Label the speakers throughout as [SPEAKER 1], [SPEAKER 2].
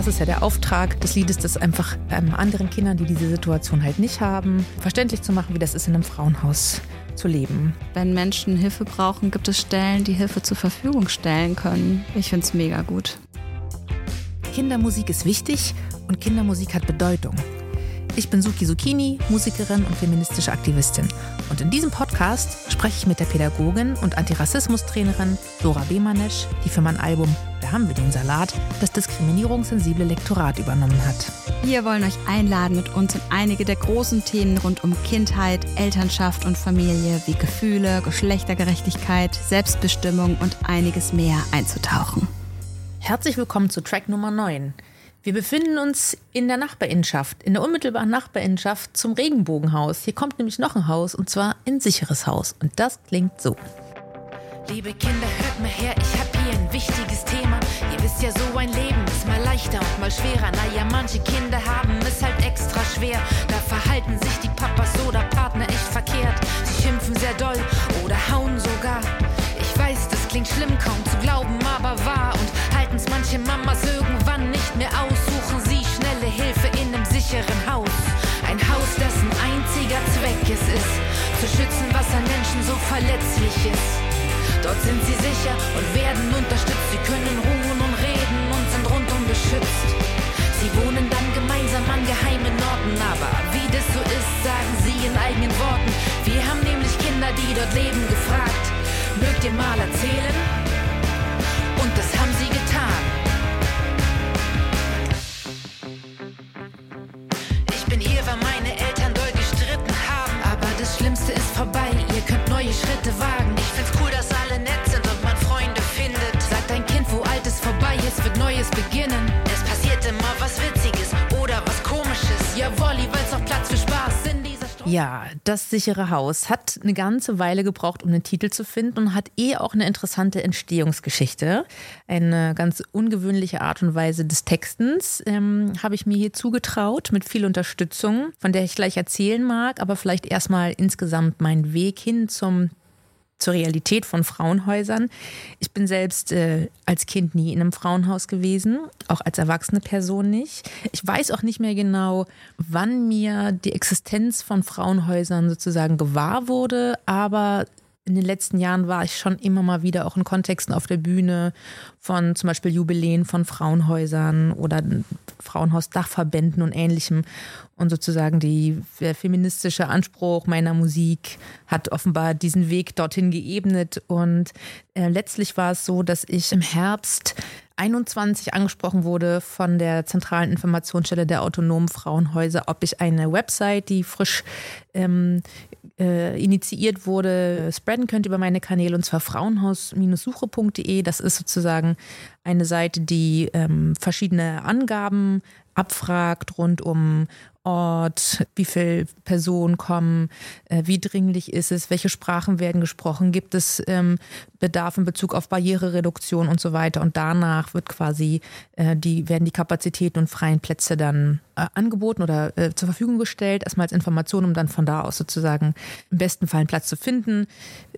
[SPEAKER 1] Das ist ja der Auftrag des Liedes, das einfach ähm, anderen Kindern, die diese Situation halt nicht haben, verständlich zu machen, wie das ist in einem Frauenhaus zu leben.
[SPEAKER 2] Wenn Menschen Hilfe brauchen, gibt es Stellen, die Hilfe zur Verfügung stellen können. Ich finde es mega gut.
[SPEAKER 1] Kindermusik ist wichtig und Kindermusik hat Bedeutung. Ich bin Suki Zucchini, Musikerin und feministische Aktivistin. Und in diesem Podcast spreche ich mit der Pädagogin und Antirassismus-Trainerin Dora Bemanesch, die für mein Album Da haben wir den Salat das diskriminierungssensible Lektorat übernommen hat.
[SPEAKER 2] Wir wollen euch einladen, mit uns in einige der großen Themen rund um Kindheit, Elternschaft und Familie wie Gefühle, Geschlechtergerechtigkeit, Selbstbestimmung und einiges mehr einzutauchen.
[SPEAKER 1] Herzlich willkommen zu Track Nummer 9. Wir befinden uns in der Nachbarinschaft, in der unmittelbaren Nachbarinschaft zum Regenbogenhaus. Hier kommt nämlich noch ein Haus und zwar ein sicheres Haus. Und das klingt so.
[SPEAKER 3] Liebe Kinder, hört mal her, ich hab hier ein wichtiges Thema. Wisst ja, so ein Leben ist mal leichter und mal schwerer. Naja, manche Kinder haben es halt extra schwer. Da verhalten sich die Papas oder Partner echt verkehrt. Sie schimpfen sehr doll oder hauen sogar. Ich weiß, das klingt schlimm, kaum zu glauben, aber wahr. Und halten's manche Mamas irgendwann nicht mehr aus, suchen sie schnelle Hilfe in einem sicheren Haus. Ein Haus, dessen einziger Zweck es ist, zu schützen, was an Menschen so verletzlich ist. Dort sind sie sicher und werden unterstützt. Sie können ruhen beschützt. Sie wohnen dann gemeinsam an geheimen Orten, aber wie das so ist, sagen sie in eigenen Worten. Wir haben nämlich Kinder, die dort leben, gefragt. Mögt ihr mal erzählen? Und das haben sie getan.
[SPEAKER 1] Ja, das sichere Haus hat eine ganze Weile gebraucht, um den Titel zu finden und hat eh auch eine interessante Entstehungsgeschichte. Eine ganz ungewöhnliche Art und Weise des Textens ähm, habe ich mir hier zugetraut mit viel Unterstützung, von der ich gleich erzählen mag, aber vielleicht erstmal insgesamt meinen Weg hin zum zur Realität von Frauenhäusern. Ich bin selbst äh, als Kind nie in einem Frauenhaus gewesen, auch als erwachsene Person nicht. Ich weiß auch nicht mehr genau, wann mir die Existenz von Frauenhäusern sozusagen gewahr wurde, aber in den letzten Jahren war ich schon immer mal wieder auch in Kontexten auf der Bühne von zum Beispiel Jubiläen von Frauenhäusern oder Frauenhausdachverbänden und ähnlichem. Und sozusagen die, der feministische Anspruch meiner Musik hat offenbar diesen Weg dorthin geebnet. Und äh, letztlich war es so, dass ich im Herbst 21 angesprochen wurde von der zentralen Informationsstelle der autonomen Frauenhäuser, ob ich eine Website, die frisch ähm, äh, initiiert wurde, spreaden könnte über meine Kanäle und zwar frauenhaus-suche.de. Das ist sozusagen eine Seite, die ähm, verschiedene Angaben abfragt rund um Ort, wie viele Personen kommen, äh, wie dringlich ist es, welche Sprachen werden gesprochen, gibt es ähm, Bedarf in Bezug auf Barrierereduktion und so weiter. Und danach wird quasi äh, die, werden die Kapazitäten und freien Plätze dann äh, angeboten oder äh, zur Verfügung gestellt, erstmal als Information, um dann von da aus sozusagen im besten Fall einen Platz zu finden.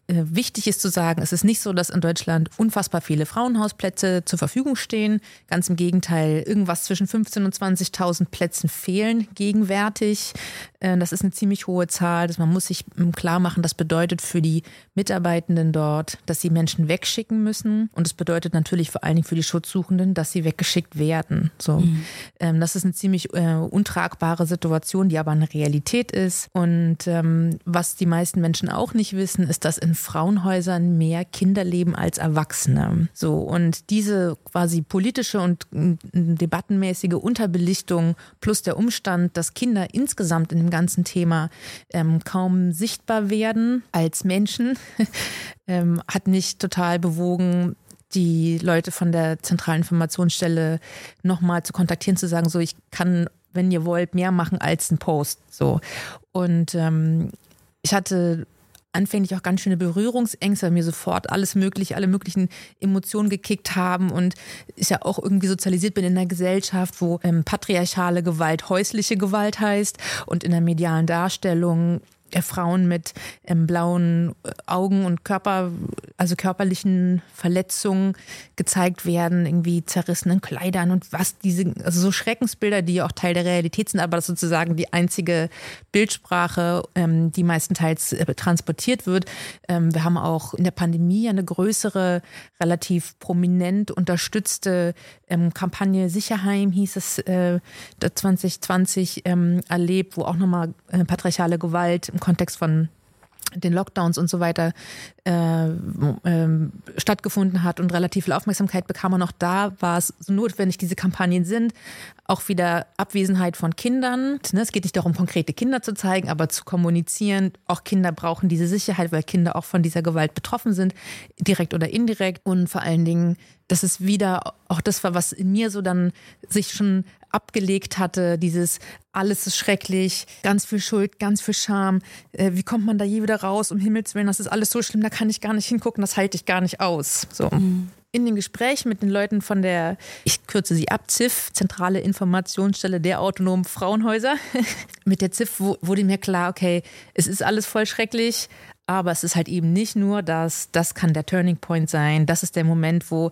[SPEAKER 1] Äh, wichtig ist zu sagen, es ist nicht so, dass in Deutschland unfassbar viele Frauenhausplätze zur Verfügung stehen. Ganz im Gegenteil, irgendwas zwischen 15.000 und 20.000 Plätzen fehlen gegenwärtig. Äh, das ist eine ziemlich hohe Zahl. Das man muss sich ähm, klar machen, das bedeutet für die Mitarbeitenden dort, dass sie Menschen wegschicken müssen. Und es bedeutet natürlich vor allen Dingen für die Schutzsuchenden, dass sie weggeschickt werden. So, mhm. ähm, das ist eine ziemlich äh, untragbare Situation, die aber eine Realität ist. Und ähm, was die meisten Menschen auch nicht wissen, ist, dass in Frauenhäusern mehr Kinder leben als Erwachsene. So und diese quasi politische und äh, debattenmäßige Unterbelichtung plus der Umstand, dass Kinder insgesamt in dem ganzen Thema ähm, kaum sichtbar werden als Menschen, ähm, hat mich total bewogen, die Leute von der zentralen Informationsstelle nochmal zu kontaktieren, zu sagen, so ich kann, wenn ihr wollt, mehr machen als ein Post. So. Und ähm, ich hatte anfänglich auch ganz schöne Berührungsängste, weil mir sofort alles mögliche, alle möglichen Emotionen gekickt haben und ich ja auch irgendwie sozialisiert bin in einer Gesellschaft, wo ähm, patriarchale Gewalt häusliche Gewalt heißt und in der medialen Darstellung Frauen mit ähm, blauen äh, Augen und Körper, also körperlichen Verletzungen gezeigt werden, irgendwie zerrissenen Kleidern und was diese, also so Schreckensbilder, die auch Teil der Realität sind, aber das sozusagen die einzige Bildsprache, ähm, die meistenteils äh, transportiert wird. Ähm, wir haben auch in der Pandemie eine größere, relativ prominent unterstützte ähm, Kampagne Sicherheim, hieß es, äh, 2020 ähm, erlebt, wo auch nochmal äh, patriarchale Gewalt im Kontext von den Lockdowns und so weiter äh, äh, stattgefunden hat und relativ viel Aufmerksamkeit bekam. Und auch da war es so notwendig, diese Kampagnen sind. Auch wieder Abwesenheit von Kindern. Ne, es geht nicht darum, konkrete Kinder zu zeigen, aber zu kommunizieren. Auch Kinder brauchen diese Sicherheit, weil Kinder auch von dieser Gewalt betroffen sind, direkt oder indirekt. Und vor allen Dingen, das ist wieder auch das war, was in mir so dann sich schon abgelegt hatte, dieses alles ist schrecklich, ganz viel Schuld, ganz viel Scham. Äh, wie kommt man da je wieder raus? Um Himmels Willen, das ist alles so schlimm, da kann ich gar nicht hingucken, das halte ich gar nicht aus. So. Mhm. In den Gesprächen mit den Leuten von der, ich kürze sie ab, ZIF, Zentrale Informationsstelle der autonomen Frauenhäuser, mit der ZIF wurde mir klar, okay, es ist alles voll schrecklich, aber es ist halt eben nicht nur das, das kann der Turning Point sein, das ist der Moment, wo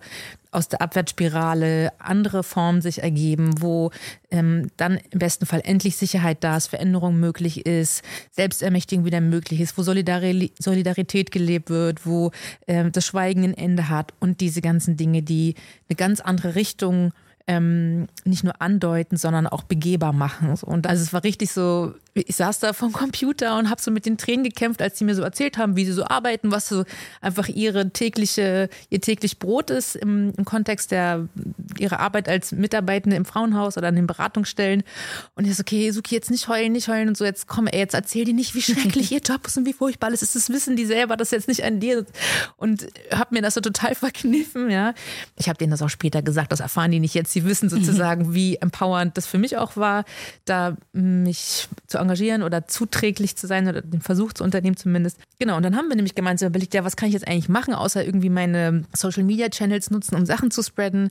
[SPEAKER 1] aus der Abwärtsspirale andere Formen sich ergeben, wo ähm, dann im besten Fall endlich Sicherheit da ist, Veränderung möglich ist, Selbstermächtigung wieder möglich ist, wo Solidari Solidarität gelebt wird, wo ähm, das Schweigen ein Ende hat und diese ganzen Dinge, die eine ganz andere Richtung ähm, nicht nur andeuten, sondern auch begehbar machen. Und also es war richtig so, ich saß da vom Computer und habe so mit den Tränen gekämpft, als sie mir so erzählt haben, wie sie so arbeiten, was so einfach ihre tägliche, ihr täglich Brot ist im, im Kontext der ihrer Arbeit als Mitarbeitende im Frauenhaus oder an den Beratungsstellen. Und ich so, okay, Suki, jetzt nicht heulen, nicht heulen und so, jetzt komm, ey, jetzt erzähl dir nicht, wie schrecklich ihr Job ist und wie furchtbar alles ist. Das wissen die selber, das ist jetzt nicht an dir. Und hab mir das so total verkniffen, ja. Ich habe denen das auch später gesagt, das erfahren die nicht jetzt. Sie wissen sozusagen, wie empowernd das für mich auch war, da mich zu engagieren oder zuträglich zu sein oder den Versuch zu unternehmen zumindest. Genau, und dann haben wir nämlich gemeinsam überlegt, ja, was kann ich jetzt eigentlich machen, außer irgendwie meine Social Media Channels nutzen, um Sachen zu spreaden.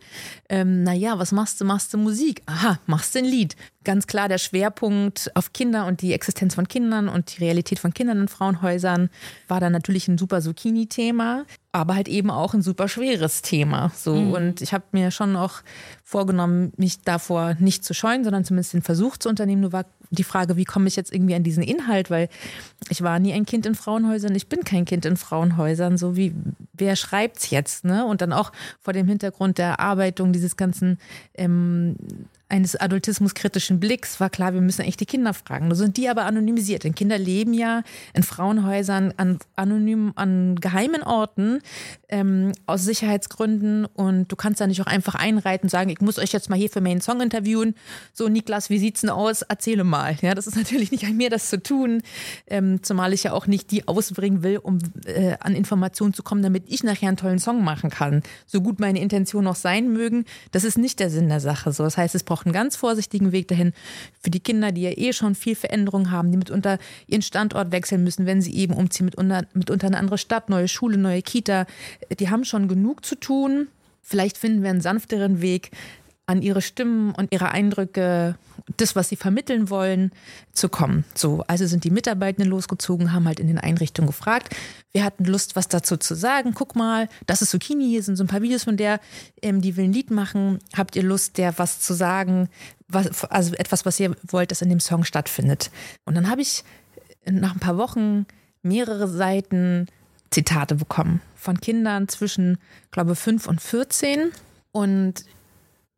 [SPEAKER 1] Ähm, naja, was machst du? Machst du Musik? Aha, machst du ein Lied. Ganz klar der Schwerpunkt auf Kinder und die Existenz von Kindern und die Realität von Kindern in Frauenhäusern war dann natürlich ein super Zucchini-Thema aber halt eben auch ein super schweres Thema. So mhm. und ich habe mir schon auch vorgenommen, mich davor nicht zu scheuen, sondern zumindest den Versuch zu unternehmen. Nur war die Frage, wie komme ich jetzt irgendwie an diesen Inhalt, weil ich war nie ein Kind in Frauenhäusern, ich bin kein Kind in Frauenhäusern. So wie wer schreibt's jetzt, ne? Und dann auch vor dem Hintergrund der Erarbeitung dieses ganzen ähm, eines adultismuskritischen Blicks war klar, wir müssen eigentlich die Kinder fragen. Nur sind die aber anonymisiert. Denn Kinder leben ja in Frauenhäusern an anonym an geheimen Orten ähm, aus Sicherheitsgründen und du kannst da nicht auch einfach einreiten und sagen, ich muss euch jetzt mal hier für meinen Song interviewen. So, Niklas, wie sieht's denn aus? Erzähle mal. Ja, das ist natürlich nicht an mir, das zu tun. Ähm, zumal ich ja auch nicht die ausbringen will, um äh, an Informationen zu kommen, damit ich nachher einen tollen Song machen kann. So gut meine Intentionen auch sein mögen, das ist nicht der Sinn der Sache. So, das heißt, es braucht auch einen ganz vorsichtigen Weg dahin für die Kinder, die ja eh schon viel Veränderung haben, die mitunter ihren Standort wechseln müssen, wenn sie eben umziehen, mitunter, mitunter eine andere Stadt, neue Schule, neue Kita. Die haben schon genug zu tun. Vielleicht finden wir einen sanfteren Weg, an ihre Stimmen und ihre Eindrücke, das, was sie vermitteln wollen, zu kommen. So, also sind die Mitarbeitenden losgezogen, haben halt in den Einrichtungen gefragt. Wir hatten Lust, was dazu zu sagen. Guck mal, das ist Zucchini, hier sind so ein paar Videos von der, ähm, die will ein Lied machen. Habt ihr Lust, der was zu sagen? Was, also etwas, was ihr wollt, das in dem Song stattfindet. Und dann habe ich nach ein paar Wochen mehrere Seiten Zitate bekommen von Kindern zwischen, glaube 5 und 14. Und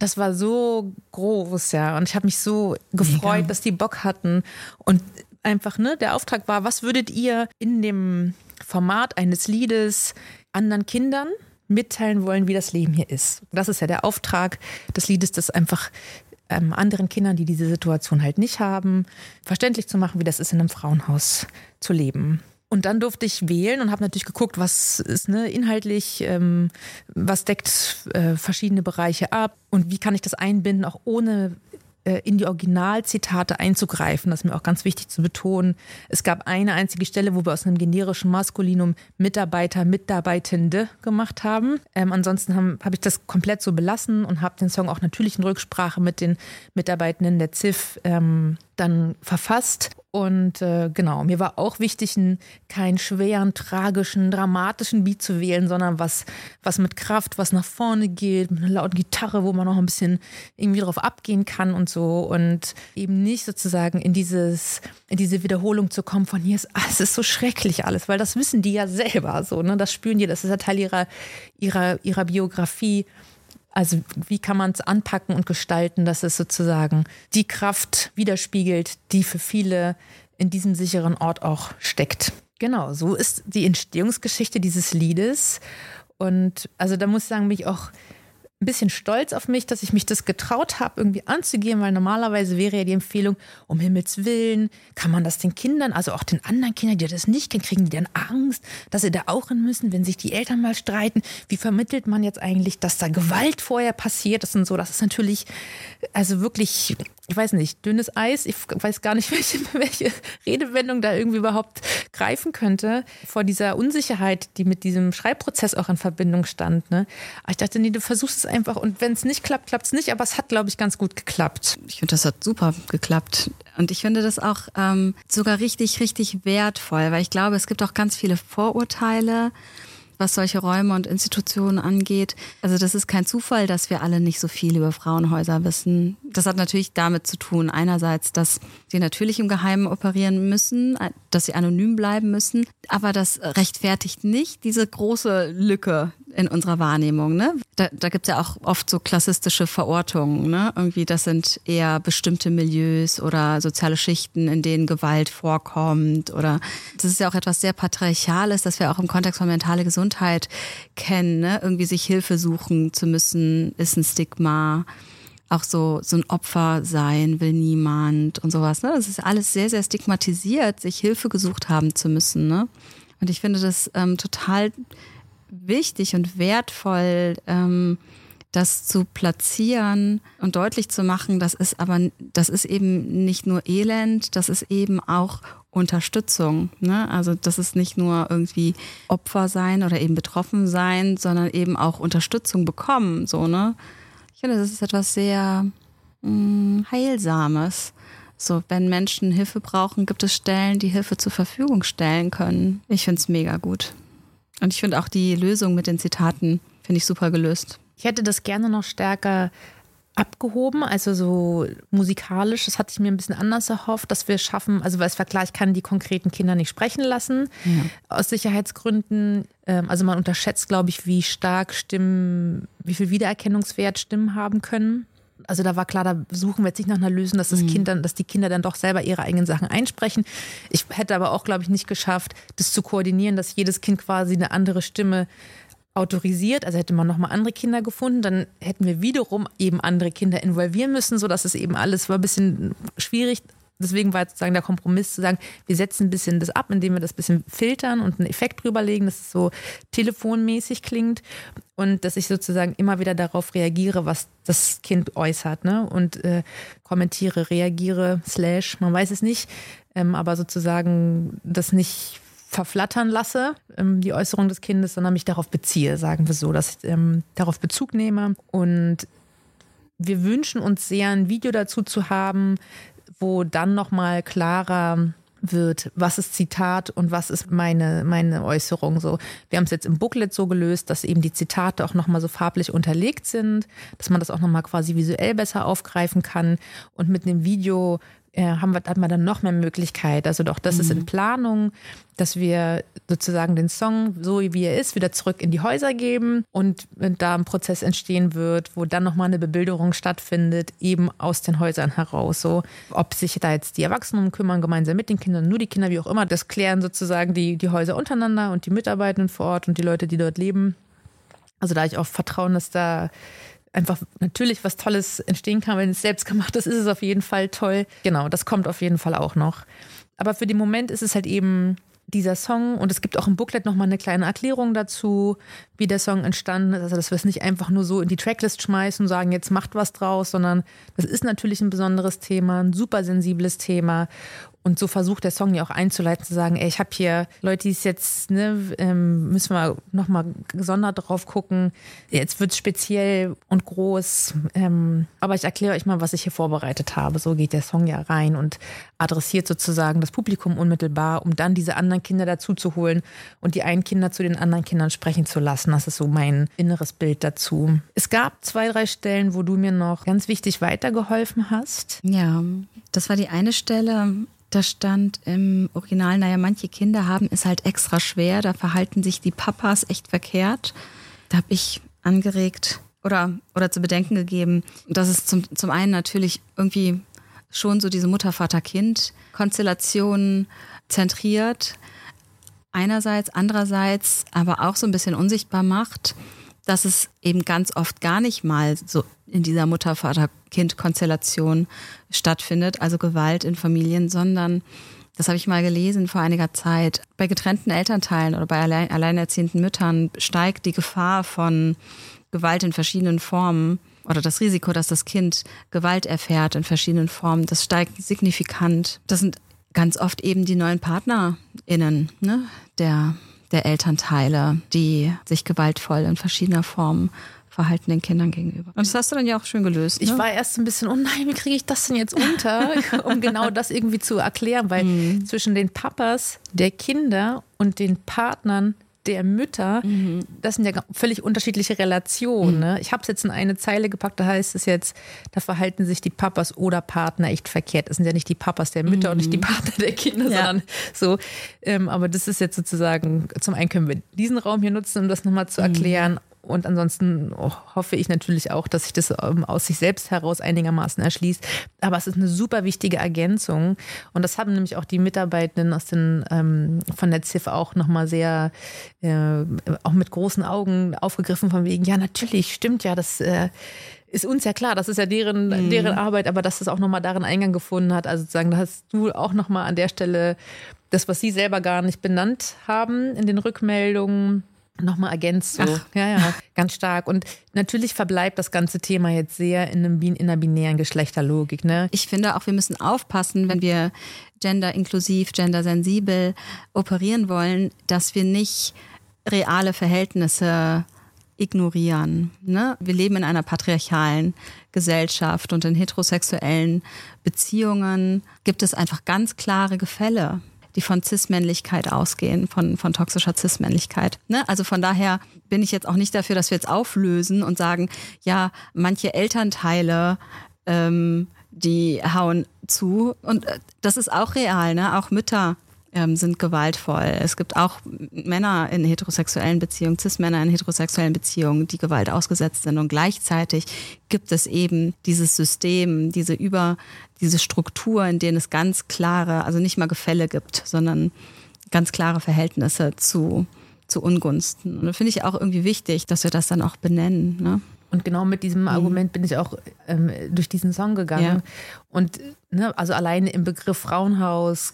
[SPEAKER 1] das war so groß, ja. Und ich habe mich so gefreut, Mega. dass die Bock hatten. Und einfach, ne, der Auftrag war, was würdet ihr in dem Format eines Liedes anderen Kindern mitteilen wollen, wie das Leben hier ist? Das ist ja der Auftrag des Liedes, das einfach ähm, anderen Kindern, die diese Situation halt nicht haben, verständlich zu machen, wie das ist, in einem Frauenhaus zu leben. Und dann durfte ich wählen und habe natürlich geguckt, was ist ne, inhaltlich, ähm, was deckt äh, verschiedene Bereiche ab und wie kann ich das einbinden, auch ohne äh, in die Originalzitate einzugreifen. Das ist mir auch ganz wichtig zu betonen. Es gab eine einzige Stelle, wo wir aus einem generischen Maskulinum Mitarbeiter, Mitarbeitende gemacht haben. Ähm, ansonsten habe hab ich das komplett so belassen und habe den Song auch natürlich in Rücksprache mit den Mitarbeitenden der ZIF ähm, dann verfasst Und äh, genau, mir war auch wichtig, einen, keinen schweren, tragischen, dramatischen Beat zu wählen, sondern was, was mit Kraft, was nach vorne geht, mit einer lauten Gitarre, wo man noch ein bisschen irgendwie drauf abgehen kann und so. Und eben nicht sozusagen in dieses, in diese Wiederholung zu kommen von hier ist, ah, es ist so schrecklich alles, weil das wissen die ja selber so, ne? Das spüren die, das ist ja Teil ihrer, ihrer, ihrer Biografie. Also wie kann man es anpacken und gestalten, dass es sozusagen die Kraft widerspiegelt, die für viele in diesem sicheren Ort auch steckt. Genau, so ist die Entstehungsgeschichte dieses Liedes. Und also da muss ich sagen, bin ich auch ein bisschen stolz auf mich, dass ich mich das getraut habe, irgendwie anzugehen, weil normalerweise wäre ja die Empfehlung, um Himmels Willen, kann man das den Kindern, also auch den anderen Kindern, die das nicht kennen, kriegen die dann Angst, dass sie da auch hin müssen, wenn sich die Eltern mal streiten. Wie vermittelt man jetzt eigentlich, dass da Gewalt vorher passiert ist und so? Das ist natürlich, also wirklich ich weiß nicht, dünnes Eis. Ich weiß gar nicht, welche, welche Redewendung da irgendwie überhaupt greifen könnte. Vor dieser Unsicherheit, die mit diesem Schreibprozess auch in Verbindung stand. Ne? Aber ich dachte, nee, du versuchst es einfach und wenn es nicht klappt, klappt es nicht. Aber es hat, glaube ich, ganz gut geklappt.
[SPEAKER 2] Ich finde, das hat super geklappt. Und ich finde das auch ähm, sogar richtig, richtig wertvoll, weil ich glaube, es gibt auch ganz viele Vorurteile was solche Räume und Institutionen angeht. Also das ist kein Zufall, dass wir alle nicht so viel über Frauenhäuser wissen. Das hat natürlich damit zu tun, einerseits, dass sie natürlich im Geheimen operieren müssen, dass sie anonym bleiben müssen, aber das rechtfertigt nicht diese große Lücke, in unserer Wahrnehmung. Ne? Da, da gibt es ja auch oft so klassistische Verortungen. Ne? Irgendwie, das sind eher bestimmte Milieus oder soziale Schichten, in denen Gewalt vorkommt. Oder das ist ja auch etwas sehr Patriarchales, das wir auch im Kontext von mentale Gesundheit kennen. Ne? Irgendwie sich Hilfe suchen zu müssen, ist ein Stigma. Auch so, so ein Opfer sein will niemand und sowas. Ne? Das ist alles sehr, sehr stigmatisiert, sich Hilfe gesucht haben zu müssen. Ne? Und ich finde das ähm, total wichtig und wertvoll, ähm, das zu platzieren und deutlich zu machen, das ist aber, das ist eben nicht nur Elend, das ist eben auch Unterstützung. Ne? Also das ist nicht nur irgendwie Opfer sein oder eben betroffen sein, sondern eben auch Unterstützung bekommen. So, ne? Ich finde, das ist etwas sehr mh, mm, Heilsames. So, wenn Menschen Hilfe brauchen, gibt es Stellen, die Hilfe zur Verfügung stellen können. Ich finde es mega gut. Und ich finde auch die Lösung mit den Zitaten, finde ich super gelöst.
[SPEAKER 1] Ich hätte das gerne noch stärker abgehoben, also so musikalisch, das hatte ich mir ein bisschen anders erhofft, dass wir schaffen, also weil es Vergleich kann die konkreten Kinder nicht sprechen lassen, ja. aus Sicherheitsgründen. Ähm, also man unterschätzt, glaube ich, wie stark Stimmen, wie viel Wiedererkennungswert Stimmen haben können also da war klar, da suchen wir jetzt nicht nach einer Lösung, dass das mhm. Kind dann, dass die Kinder dann doch selber ihre eigenen Sachen einsprechen. Ich hätte aber auch, glaube ich, nicht geschafft, das zu koordinieren, dass jedes Kind quasi eine andere Stimme autorisiert, also hätte man nochmal andere Kinder gefunden, dann hätten wir wiederum eben andere Kinder involvieren müssen, sodass es eben alles war ein bisschen schwierig deswegen war sozusagen der Kompromiss zu sagen, wir setzen ein bisschen das ab, indem wir das ein bisschen filtern und einen Effekt drüberlegen, dass es so telefonmäßig klingt und dass ich sozusagen immer wieder darauf reagiere, was das Kind äußert ne? und äh, kommentiere, reagiere, slash, man weiß es nicht, ähm, aber sozusagen das nicht verflattern lasse, ähm, die Äußerung des Kindes, sondern mich darauf beziehe, sagen wir so, dass ich ähm, darauf Bezug nehme und wir wünschen uns sehr, ein Video dazu zu haben, wo dann nochmal klarer wird, was ist Zitat und was ist meine, meine Äußerung so. Wir haben es jetzt im Booklet so gelöst, dass eben die Zitate auch nochmal so farblich unterlegt sind, dass man das auch nochmal quasi visuell besser aufgreifen kann. Und mit einem Video äh, haben wir, hat man dann noch mehr Möglichkeit. Also doch, das mhm. ist in mhm. Planung, dass wir sozusagen den Song, so wie er ist, wieder zurück in die Häuser geben und da ein Prozess entstehen wird, wo dann nochmal eine Bebilderung stattfindet, eben aus den Häusern heraus. So, ob sich da jetzt die Erwachsenen kümmern, gemeinsam mit den Kindern, nur die Kinder, wie auch immer, das klären sozusagen die, die Häuser untereinander und die Mitarbeitenden vor Ort und die Leute, die dort leben. Also da ich auch vertrauen, dass da einfach natürlich was Tolles entstehen kann, wenn es selbst gemacht ist, ist es auf jeden Fall toll. Genau, das kommt auf jeden Fall auch noch. Aber für den Moment ist es halt eben dieser Song und es gibt auch im Booklet nochmal eine kleine Erklärung dazu, wie der Song entstanden ist. Also, dass wir es nicht einfach nur so in die Tracklist schmeißen und sagen, jetzt macht was draus, sondern das ist natürlich ein besonderes Thema, ein super sensibles Thema Und so versucht der Song ja auch einzuleiten, zu sagen, ey, ich habe hier Leute, die es jetzt, ne, ähm, müssen wir nochmal gesondert drauf gucken. Jetzt wird es speziell und groß. Ähm, aber ich erkläre euch mal, was ich hier vorbereitet habe. So geht der Song ja rein und adressiert sozusagen das Publikum unmittelbar, um dann diese anderen Kinder dazu zu holen und die einen Kinder zu den anderen Kindern sprechen zu lassen. Das ist so mein inneres Bild dazu. Es gab zwei, drei Stellen, wo du mir noch ganz wichtig weitergeholfen hast.
[SPEAKER 2] Ja, das war die eine Stelle, da stand im Original, naja, manche Kinder haben es halt extra schwer, da verhalten sich die Papas echt verkehrt. Da habe ich angeregt oder, oder zu bedenken gegeben, dass es zum, zum einen natürlich irgendwie schon so diese Mutter-Vater-Kind-Konstellation zentriert. Einerseits, andererseits aber auch so ein bisschen unsichtbar macht, dass es eben ganz oft gar nicht mal so in dieser Mutter-Vater-Kind-Konstellation stattfindet, also Gewalt in Familien, sondern das habe ich mal gelesen vor einiger Zeit. Bei getrennten Elternteilen oder bei allein, alleinerziehenden Müttern steigt die Gefahr von Gewalt in verschiedenen Formen oder das Risiko, dass das Kind Gewalt erfährt in verschiedenen Formen, das steigt signifikant. Das sind ganz oft eben die neuen PartnerInnen ne, der, der Elternteile, die sich gewaltvoll in verschiedener Form Verhalten den Kindern gegenüber. Und das hast du dann ja auch schön gelöst.
[SPEAKER 1] Ne? Ich war erst ein bisschen, oh nein, wie kriege ich das denn jetzt unter, um genau das irgendwie zu erklären, weil mhm. zwischen den Papas der Kinder und den Partnern der Mütter, mhm. das sind ja völlig unterschiedliche Relationen. Mhm. Ne? Ich habe es jetzt in eine Zeile gepackt, da heißt es jetzt, da verhalten sich die Papas oder Partner echt verkehrt. Es sind ja nicht die Papas der Mütter mhm. und nicht die mhm. Partner der Kinder, ja. sondern so. Ähm, aber das ist jetzt sozusagen, zum einen können wir diesen Raum hier nutzen, um das nochmal zu mhm. erklären. Und ansonsten hoffe ich natürlich auch, dass sich das ähm, aus sich selbst heraus einigermaßen erschließt. Aber es ist eine super wichtige Ergänzung. Und das haben nämlich auch die Mitarbeitenden aus den, ähm, von der ZIF auch nochmal sehr, äh, auch mit großen Augen aufgegriffen, von wegen, ja, natürlich, stimmt ja, das äh, ist uns ja klar, das ist ja deren, mhm. deren Arbeit, aber dass das auch nochmal darin Eingang gefunden hat. Also sozusagen, da hast du auch nochmal an der Stelle das, was sie selber gar nicht benannt haben in den Rückmeldungen, nochmal ergänzt. So. Ach. Ja, ja, ganz stark. Und natürlich verbleibt das ganze Thema jetzt sehr in, einem, in einer binären Geschlechterlogik. Ne?
[SPEAKER 2] Ich finde auch, wir müssen aufpassen, wenn wir gender-inklusiv, gender-sensibel operieren wollen, dass wir nicht reale Verhältnisse ignorieren. Ne? Wir leben in einer patriarchalen Gesellschaft und in heterosexuellen Beziehungen gibt es einfach ganz klare Gefälle die von Cis-Männlichkeit ausgehen, von, von toxischer Cis-Männlichkeit. Ne? Also von daher bin ich jetzt auch nicht dafür, dass wir jetzt auflösen und sagen, ja, manche Elternteile ähm, die hauen zu. Und äh, das ist auch real, ne? Auch Mütter ähm, sind gewaltvoll. Es gibt auch Männer in heterosexuellen Beziehungen, Cis-Männer in heterosexuellen Beziehungen, die Gewalt ausgesetzt sind. Und gleichzeitig gibt es eben dieses System, diese über, diese Struktur, in denen es ganz klare, also nicht mal Gefälle gibt, sondern ganz klare Verhältnisse zu, zu Ungunsten. Und da finde ich auch irgendwie wichtig, dass wir das dann auch benennen. Ne?
[SPEAKER 1] Und genau mit diesem mhm. Argument bin ich auch ähm, durch diesen Song gegangen. Ja. Und ne, also alleine im Begriff Frauenhaus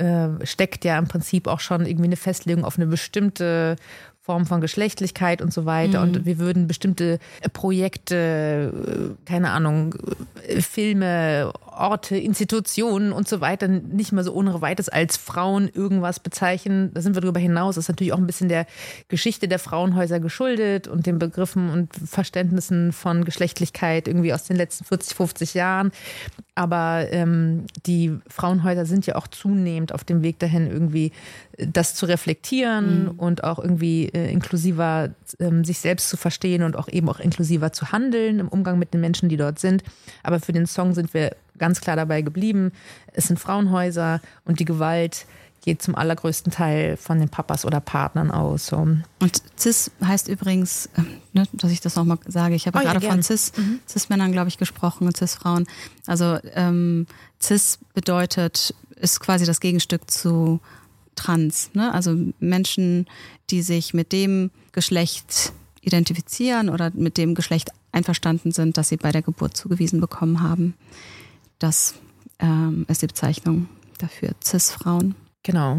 [SPEAKER 1] äh, steckt ja im Prinzip auch schon irgendwie eine Festlegung auf eine bestimmte Form von Geschlechtlichkeit und so weiter. Mhm. Und wir würden bestimmte Projekte, äh, keine Ahnung, äh, Filme, Orte, Institutionen und so weiter nicht mehr so ohne weites als Frauen irgendwas bezeichnen. Da sind wir darüber hinaus. Das ist natürlich auch ein bisschen der Geschichte der Frauenhäuser geschuldet und den Begriffen und Verständnissen von Geschlechtlichkeit irgendwie aus den letzten 40, 50 Jahren. Aber ähm, die Frauenhäuser sind ja auch zunehmend auf dem Weg dahin, irgendwie das zu reflektieren mhm. und auch irgendwie äh, inklusiver ähm, sich selbst zu verstehen und auch eben auch inklusiver zu handeln im Umgang mit den Menschen, die dort sind. Aber für den Song sind wir ganz klar dabei geblieben. Es sind Frauenhäuser und die Gewalt geht zum allergrößten Teil von den Papas oder Partnern aus. So.
[SPEAKER 2] Und CIS heißt übrigens, äh, ne, dass ich das nochmal sage, ich habe oh, ja, gerade von CIS, mhm. CIS-Männern, glaube ich, gesprochen und CIS-Frauen. Also ähm, CIS bedeutet, ist quasi das Gegenstück zu Trans. Ne? Also Menschen, die sich mit dem Geschlecht identifizieren oder mit dem Geschlecht einverstanden sind, das sie bei der Geburt zugewiesen bekommen haben. Das ähm, ist die Bezeichnung dafür, CIS-Frauen.
[SPEAKER 1] Genau.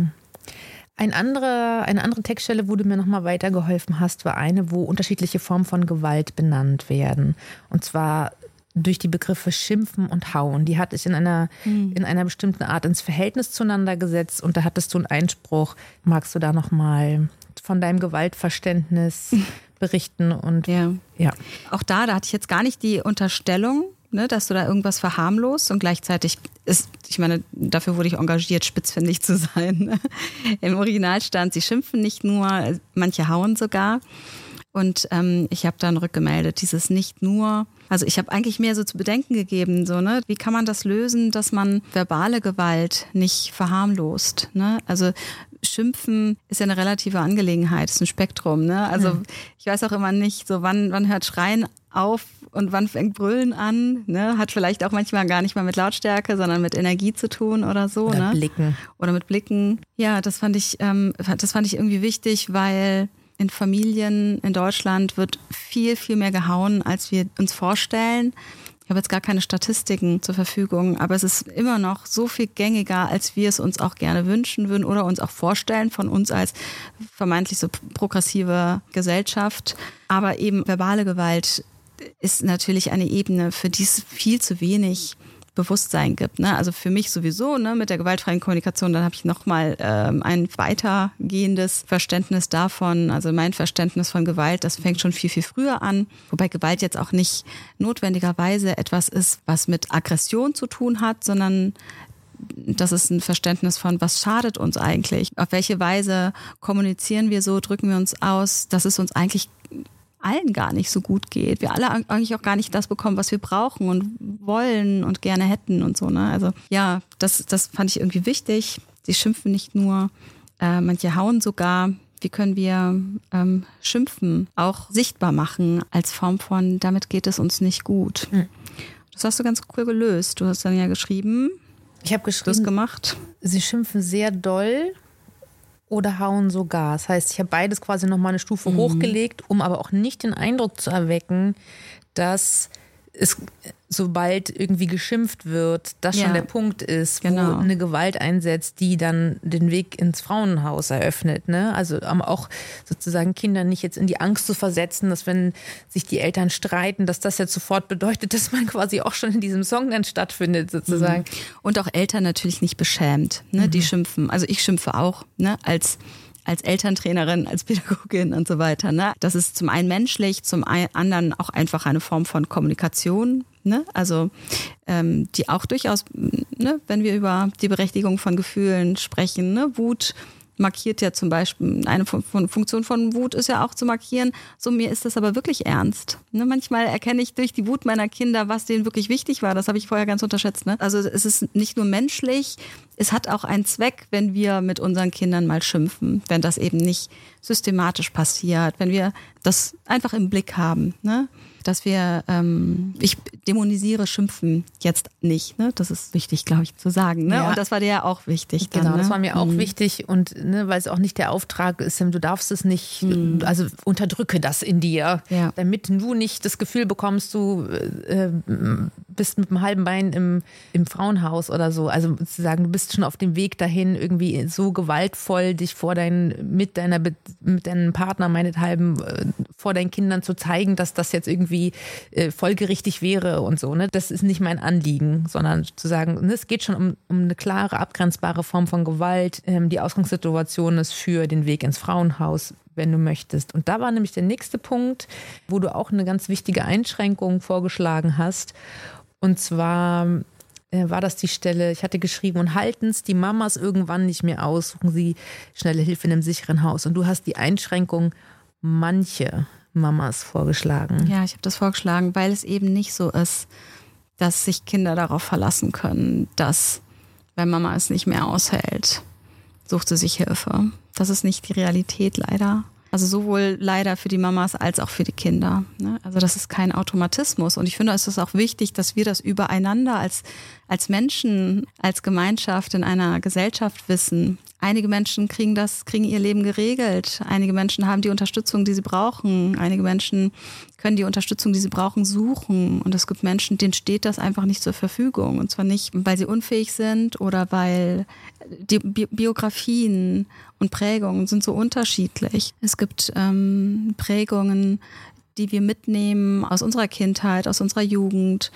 [SPEAKER 1] Ein andere, eine andere Textstelle, wo du mir nochmal weitergeholfen hast, war eine, wo unterschiedliche Formen von Gewalt benannt werden. Und zwar durch die Begriffe Schimpfen und Hauen. Die hatte ich in einer, mhm. in einer bestimmten Art ins Verhältnis zueinander gesetzt und da hattest du einen Einspruch. Magst du da nochmal von deinem Gewaltverständnis berichten? Und
[SPEAKER 2] ja. ja. Auch da, da hatte ich jetzt gar nicht die Unterstellung, ne, dass du da irgendwas verharmlost und gleichzeitig ist, ich meine, dafür wurde ich engagiert, spitzfindig zu sein. Ne? Im Original stand, sie schimpfen nicht nur, manche hauen sogar. Und ähm, ich habe dann rückgemeldet, dieses nicht nur. Also ich habe eigentlich mehr so zu bedenken gegeben, so ne, wie kann man das lösen, dass man verbale Gewalt nicht verharmlost. Ne? Also Schimpfen ist ja eine relative Angelegenheit, ist ein Spektrum. Ne? Also ich weiß auch immer nicht, so wann wann hört Schreien auf und wann fängt Brüllen an. Ne? Hat vielleicht auch manchmal gar nicht mal mit Lautstärke, sondern mit Energie zu tun oder so.
[SPEAKER 1] Oder
[SPEAKER 2] ne?
[SPEAKER 1] Blicken.
[SPEAKER 2] Oder mit Blicken. Ja, das fand ich, ähm, das fand ich irgendwie wichtig, weil in Familien in Deutschland wird viel, viel mehr gehauen, als wir uns vorstellen. Ich habe jetzt gar keine Statistiken zur Verfügung, aber es ist immer noch so viel gängiger, als wir es uns auch gerne wünschen würden oder uns auch vorstellen von uns als vermeintlich so progressive Gesellschaft. Aber eben verbale Gewalt ist natürlich eine Ebene, für die es viel zu wenig Bewusstsein gibt. Ne? Also für mich sowieso ne, mit der gewaltfreien Kommunikation, dann habe ich nochmal ähm, ein weitergehendes Verständnis davon. Also mein Verständnis von Gewalt, das fängt schon viel, viel früher an. Wobei Gewalt jetzt auch nicht notwendigerweise etwas ist, was mit Aggression zu tun hat, sondern das ist ein Verständnis von, was schadet uns eigentlich? Auf welche Weise kommunizieren wir so, drücken wir uns aus, dass es uns eigentlich allen gar nicht so gut geht. Wir alle eigentlich auch gar nicht das bekommen, was wir brauchen und wollen und gerne hätten und so. Ne? Also ja, das, das fand ich irgendwie wichtig. Sie schimpfen nicht nur, äh, manche hauen sogar. Wie können wir ähm, Schimpfen auch sichtbar machen als Form von, damit geht es uns nicht gut. Mhm. Das hast du ganz cool gelöst. Du hast dann ja geschrieben.
[SPEAKER 1] Ich habe geschrieben.
[SPEAKER 2] gemacht.
[SPEAKER 1] Sie schimpfen sehr doll oder hauen sogar. Das heißt, ich habe beides quasi nochmal eine Stufe mhm. hochgelegt, um aber auch nicht den Eindruck zu erwecken, dass es sobald irgendwie geschimpft wird, das ja. schon der Punkt ist, genau. wo eine Gewalt einsetzt, die dann den Weg ins Frauenhaus eröffnet. Ne? Also auch sozusagen Kinder nicht jetzt in die Angst zu versetzen, dass wenn sich die Eltern streiten, dass das jetzt sofort bedeutet, dass man quasi auch schon in diesem Song dann stattfindet sozusagen. Mhm.
[SPEAKER 2] Und auch Eltern natürlich nicht beschämt, ne? Mhm. die schimpfen. Also ich schimpfe auch ne? als als Elterntrainerin, als Pädagogin und so weiter. Ne? Das ist zum einen menschlich, zum anderen auch einfach eine Form von Kommunikation. Ne? Also ähm, die auch durchaus, ne, wenn wir über die Berechtigung von Gefühlen sprechen, ne? Wut markiert ja zum Beispiel, eine Funktion von Wut ist ja auch zu markieren, so mir ist das aber wirklich ernst. Ne, manchmal erkenne ich durch die Wut meiner Kinder, was denen wirklich wichtig war. Das habe ich vorher ganz unterschätzt. Ne? Also es ist nicht nur menschlich, es hat auch einen Zweck, wenn wir mit unseren Kindern mal schimpfen, wenn das eben nicht systematisch passiert, wenn wir das einfach im Blick haben. Ne? Dass wir, ähm, ich dämonisiere Schimpfen jetzt nicht. Ne? Das ist wichtig, glaube ich, zu sagen. Ne? Ja. Und das war dir ja auch wichtig.
[SPEAKER 1] Dann, genau,
[SPEAKER 2] ne?
[SPEAKER 1] das war mir auch mhm. wichtig und ne, weil es auch nicht der Auftrag ist, du darfst es nicht, mhm. also unterdrücke das in dir, ja. damit du nicht das Gefühl bekommst, du äh, bist mit einem halben Bein im, im Frauenhaus oder so. Also sozusagen, du bist schon auf dem Weg dahin, irgendwie so gewaltvoll dich vor deinen, mit deiner, mit deinem Partner meinethalben, äh, vor deinen Kindern zu zeigen, dass das jetzt irgendwie äh, folgerichtig wäre und so. Ne? Das ist nicht mein Anliegen, sondern zu sagen, ne, es geht schon um, um eine klare, abgrenzbare Form von Gewalt. Ähm, die Ausgangssituation ist für den Weg ins Frauenhaus wenn du möchtest. Und da war nämlich der nächste Punkt, wo du auch eine ganz wichtige Einschränkung vorgeschlagen hast. Und zwar äh, war das die Stelle, ich hatte geschrieben, und halten es die Mamas irgendwann nicht mehr aus, suchen sie schnelle Hilfe in einem sicheren Haus. Und du hast die Einschränkung manche Mamas vorgeschlagen.
[SPEAKER 2] Ja, ich habe das vorgeschlagen, weil es eben nicht so ist, dass sich Kinder darauf verlassen können, dass, wenn Mama es nicht mehr aushält, sucht sie sich Hilfe. Das ist nicht die Realität leider. Also sowohl leider für die Mamas als auch für die Kinder. Ne? Also das ist kein Automatismus. Und ich finde, es ist auch wichtig, dass wir das übereinander als, als Menschen, als Gemeinschaft in einer Gesellschaft wissen. Einige Menschen kriegen das, kriegen ihr Leben geregelt. Einige Menschen haben die Unterstützung, die sie brauchen. Einige Menschen können die Unterstützung, die sie brauchen, suchen. Und es gibt Menschen, denen steht das einfach nicht zur Verfügung. Und zwar nicht, weil sie unfähig sind oder weil die Bi Biografien und Prägungen sind so unterschiedlich. Es gibt ähm, Prägungen, die wir mitnehmen aus unserer Kindheit, aus unserer Jugend,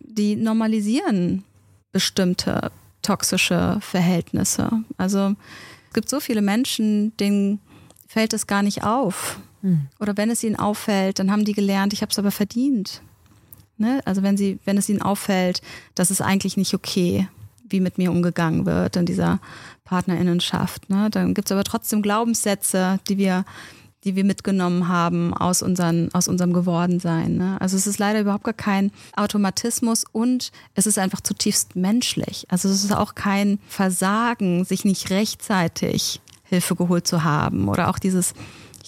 [SPEAKER 2] die normalisieren bestimmte toxische Verhältnisse. Also es gibt so viele Menschen, denen fällt es gar nicht auf. Hm. Oder wenn es ihnen auffällt, dann haben die gelernt, ich habe es aber verdient. Ne? Also wenn sie, wenn es ihnen auffällt, das ist eigentlich nicht okay, wie mit mir umgegangen wird in dieser Partnerinnenschaft. Ne? Dann gibt es aber trotzdem Glaubenssätze, die wir, die wir mitgenommen haben aus, unseren, aus unserem Gewordensein. Ne? Also es ist leider überhaupt gar kein Automatismus und es ist einfach zutiefst menschlich. Also es ist auch kein Versagen, sich nicht rechtzeitig Hilfe geholt zu haben oder auch dieses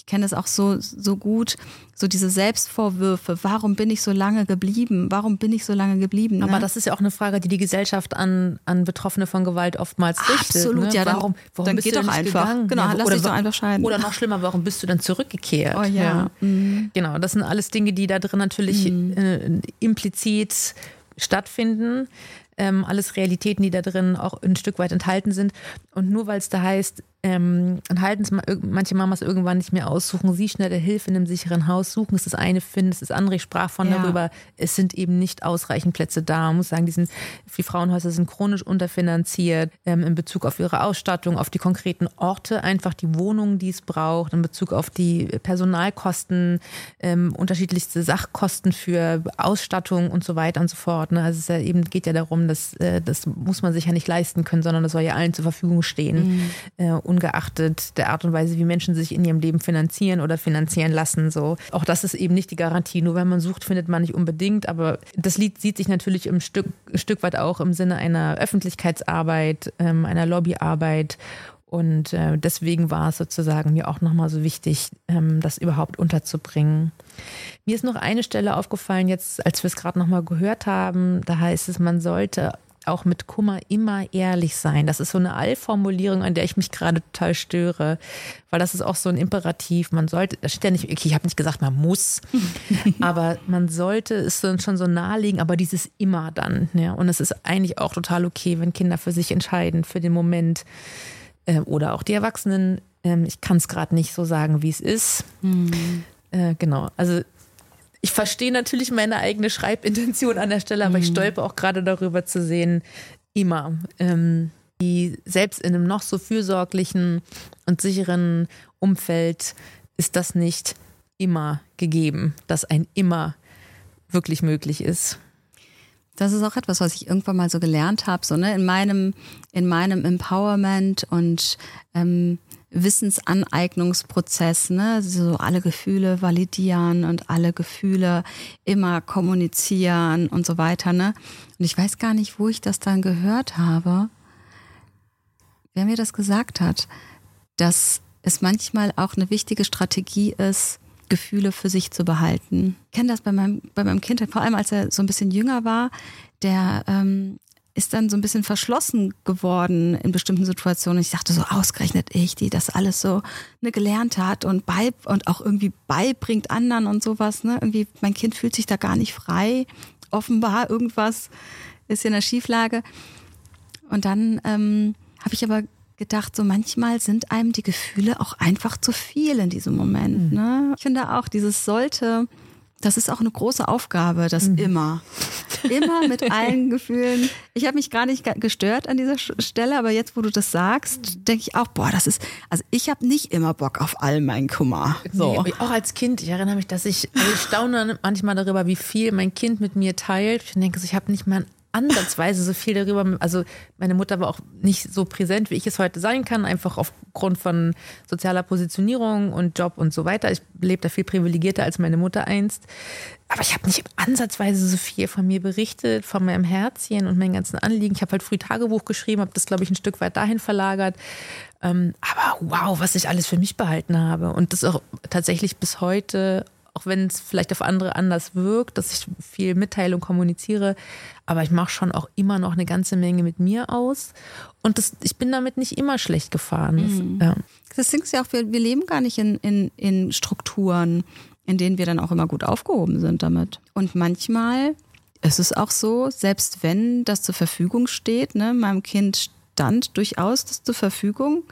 [SPEAKER 2] kenne es auch so, so gut, so diese Selbstvorwürfe. Warum bin ich so lange geblieben? Warum bin ich so lange geblieben?
[SPEAKER 1] Ne? Aber das ist ja auch eine Frage, die die Gesellschaft an, an Betroffene von Gewalt oftmals richtet.
[SPEAKER 2] Absolut,
[SPEAKER 1] ne?
[SPEAKER 2] ja.
[SPEAKER 1] Dann, warum, warum
[SPEAKER 2] dann
[SPEAKER 1] bist
[SPEAKER 2] geht
[SPEAKER 1] du
[SPEAKER 2] doch einfach.
[SPEAKER 1] Gegangen?
[SPEAKER 2] Genau,
[SPEAKER 1] ja,
[SPEAKER 2] lass
[SPEAKER 1] oder,
[SPEAKER 2] dich doch einfach scheiden.
[SPEAKER 1] Oder noch schlimmer, warum bist du dann zurückgekehrt?
[SPEAKER 2] Oh ja. ja. Mhm.
[SPEAKER 1] Genau, das sind alles Dinge, die da drin natürlich mhm. äh, implizit stattfinden. Ähm, alles Realitäten, die da drin auch ein Stück weit enthalten sind. Und nur weil es da heißt, ähm, und halten es manche Mamas irgendwann nicht mehr aus, suchen sie schnelle Hilfe in einem sicheren Haus, suchen es das eine, finden es das andere. Ich sprach von ja. darüber, es sind eben nicht ausreichend Plätze da. Man muss sagen, die, sind, die Frauenhäuser sind chronisch unterfinanziert ähm, in Bezug auf ihre Ausstattung, auf die konkreten Orte, einfach die Wohnungen, die es braucht, in Bezug auf die Personalkosten, ähm, unterschiedlichste Sachkosten für Ausstattung und so weiter und so fort. Ne? Also es ja eben, geht ja darum, dass äh, das muss man sich ja nicht leisten können, sondern das soll ja allen zur Verfügung stehen. Mhm. Äh, ungeachtet der Art und Weise, wie Menschen sich in ihrem Leben finanzieren oder finanzieren lassen. So. Auch das ist eben nicht die Garantie. Nur wenn man sucht, findet man nicht unbedingt. Aber das Lied sieht sich natürlich im Stück, ein Stück weit auch im Sinne einer Öffentlichkeitsarbeit, ähm, einer Lobbyarbeit. Und äh, deswegen war es sozusagen mir auch nochmal so wichtig, ähm, das überhaupt unterzubringen. Mir ist noch eine Stelle aufgefallen, jetzt, als wir es gerade nochmal gehört haben. Da heißt es, man sollte auch mit Kummer immer ehrlich sein. Das ist so eine Allformulierung, an der ich mich gerade total störe, weil das ist auch so ein Imperativ. Man sollte, das steht ja nicht, okay, ich habe nicht gesagt, man muss, aber man sollte es schon so nahelegen, aber dieses immer dann. Ja. Und es ist eigentlich auch total okay, wenn Kinder für sich entscheiden, für den Moment äh, oder auch die Erwachsenen. Ähm, ich kann es gerade nicht so sagen, wie es ist. Mhm. Äh, genau, also ich verstehe natürlich meine eigene Schreibintention an der Stelle, aber mhm. ich stolpe auch gerade darüber zu sehen, immer, ähm, die selbst in einem noch so fürsorglichen und sicheren Umfeld ist das nicht immer gegeben, dass ein immer wirklich möglich ist.
[SPEAKER 2] Das ist auch etwas, was ich irgendwann mal so gelernt habe, so ne, in meinem in meinem Empowerment und ähm, Wissensaneignungsprozess, ne? so alle Gefühle validieren und alle Gefühle immer kommunizieren und so weiter. Ne? Und ich weiß gar nicht, wo ich das dann gehört habe, wer mir das gesagt hat, dass es manchmal auch eine wichtige Strategie ist, Gefühle für sich zu behalten. Ich kenne das bei meinem, bei meinem Kind, vor allem als er so ein bisschen jünger war, der ähm, ist dann so ein bisschen verschlossen geworden in bestimmten Situationen. Ich dachte so, ausgerechnet ich, die das alles so ne, gelernt hat und bei und auch irgendwie beibringt anderen und sowas. Ne? Irgendwie, mein Kind fühlt sich da gar nicht frei. Offenbar irgendwas ist in der Schieflage. Und dann ähm, habe ich aber gedacht, so manchmal sind einem die Gefühle auch einfach zu viel in diesem Moment. Mhm. Ne? Ich finde auch, dieses sollte das ist auch eine große Aufgabe, das mhm. immer. Immer mit allen Gefühlen. Ich habe mich gar nicht gestört an dieser Stelle, aber jetzt, wo du das sagst, denke ich auch, boah, das ist, also ich habe nicht immer Bock auf all meinen Kummer. So.
[SPEAKER 1] Nee, auch als Kind, ich erinnere mich, dass ich, also ich staune manchmal darüber, wie viel mein Kind mit mir teilt. Ich denke, ich habe nicht mal ansatzweise so viel darüber. Also meine Mutter war auch nicht so präsent, wie ich es heute sein kann, einfach aufgrund von sozialer Positionierung und Job und so weiter. Ich lebe da viel privilegierter als meine Mutter einst. Aber ich habe nicht ansatzweise so viel von mir berichtet, von meinem Herzchen und meinen ganzen Anliegen. Ich habe halt früh Tagebuch geschrieben, habe das, glaube ich, ein Stück weit dahin verlagert. Ähm, aber wow, was ich alles für mich behalten habe. Und das auch tatsächlich bis heute auch wenn es vielleicht auf andere anders wirkt, dass ich viel mitteile und kommuniziere. Aber ich mache schon auch immer noch eine ganze Menge mit mir aus. Und das, ich bin damit nicht immer schlecht gefahren.
[SPEAKER 2] Mhm. Ja. Das Ding ist ja auch, wir, wir leben gar nicht in, in, in Strukturen, in denen wir dann auch immer gut aufgehoben sind damit. Und manchmal ist es auch so, selbst wenn das zur Verfügung steht, ne, meinem Kind stand durchaus das zur Verfügung,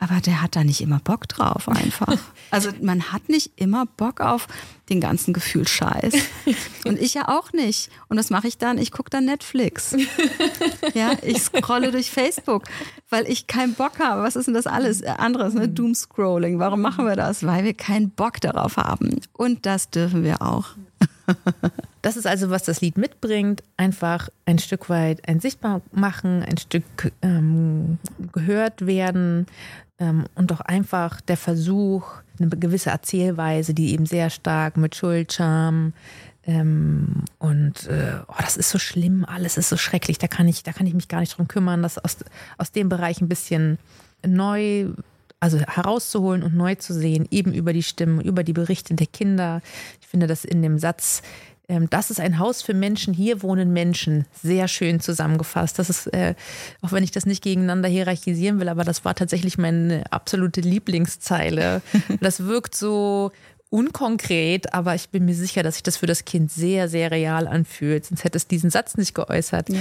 [SPEAKER 2] Aber der hat da nicht immer Bock drauf einfach. Also man hat nicht immer Bock auf den ganzen Gefühlscheiß. Und ich ja auch nicht. Und was mache ich dann? Ich gucke dann Netflix. Ja, ich scrolle durch Facebook, weil ich keinen Bock habe. Was ist denn das alles anderes? Ne? Doomscrolling. Warum machen wir das? Weil wir keinen Bock darauf haben. Und das dürfen wir auch.
[SPEAKER 1] Das ist also, was das Lied mitbringt. Einfach ein Stück weit ein Sichtbar machen, ein Stück ähm, gehört werden und doch einfach der Versuch, eine gewisse Erzählweise, die eben sehr stark mit Schuldscham ähm, und äh, oh, das ist so schlimm, alles ist so schrecklich, da kann ich, da kann ich mich gar nicht drum kümmern, das aus, aus dem Bereich ein bisschen neu also herauszuholen und neu zu sehen, eben über die Stimmen, über die Berichte der Kinder. Ich finde das in dem Satz, ähm, das ist ein Haus für Menschen, hier wohnen Menschen, sehr schön zusammengefasst. Das ist, äh, auch wenn ich das nicht gegeneinander hierarchisieren will, aber das war tatsächlich meine absolute Lieblingszeile. Das wirkt so unkonkret, aber ich bin mir sicher, dass sich das für das Kind sehr, sehr real anfühlt. Sonst hätte es diesen Satz nicht geäußert. Ja.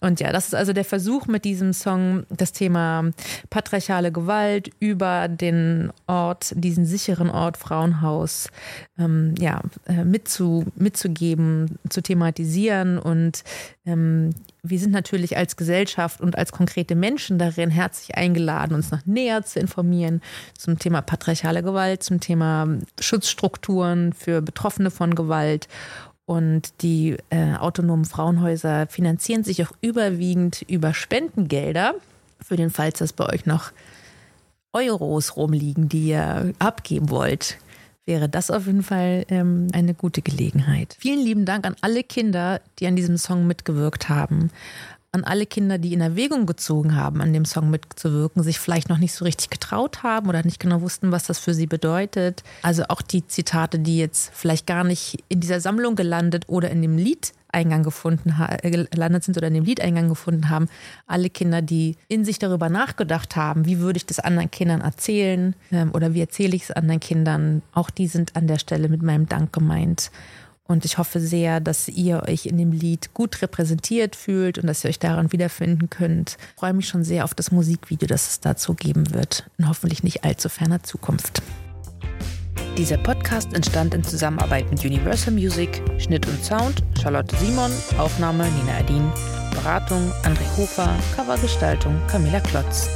[SPEAKER 1] Und ja, das ist also der Versuch mit diesem Song, das Thema patriarchale Gewalt über den Ort, diesen sicheren Ort Frauenhaus, ähm, ja, äh, mitzu, mitzugeben, zu thematisieren und ähm, wir sind natürlich als Gesellschaft und als konkrete Menschen darin herzlich eingeladen, uns noch näher zu informieren zum Thema patriarchale Gewalt, zum Thema Schutzstrukturen für Betroffene von Gewalt. Und die äh, autonomen Frauenhäuser finanzieren sich auch überwiegend über Spendengelder. Für den Fall, dass bei euch noch Euros rumliegen, die ihr abgeben wollt, wäre das auf jeden Fall ähm, eine gute Gelegenheit. Vielen lieben Dank an alle Kinder, die an diesem Song mitgewirkt haben. An alle Kinder, die in Erwägung gezogen haben, an dem Song mitzuwirken, sich vielleicht noch nicht so richtig getraut haben oder nicht genau wussten, was das für sie bedeutet. Also auch die Zitate, die jetzt vielleicht gar nicht in dieser Sammlung gelandet oder in dem Lied Eingang gefunden äh, gelandet sind oder in dem Liedeingang gefunden haben. Alle Kinder, die in sich darüber nachgedacht haben, wie würde ich das anderen Kindern erzählen ähm, oder wie erzähle ich es anderen Kindern, auch die sind an der Stelle mit meinem Dank gemeint. Und ich hoffe sehr, dass ihr euch in dem Lied gut repräsentiert fühlt und dass ihr euch daran wiederfinden könnt. Ich freue mich schon sehr auf das Musikvideo, das es dazu geben wird, in hoffentlich nicht allzu ferner Zukunft. Dieser Podcast entstand in Zusammenarbeit mit Universal Music, Schnitt und Sound Charlotte Simon, Aufnahme Nina Adin, Beratung André Hofer, Covergestaltung Camilla Klotz.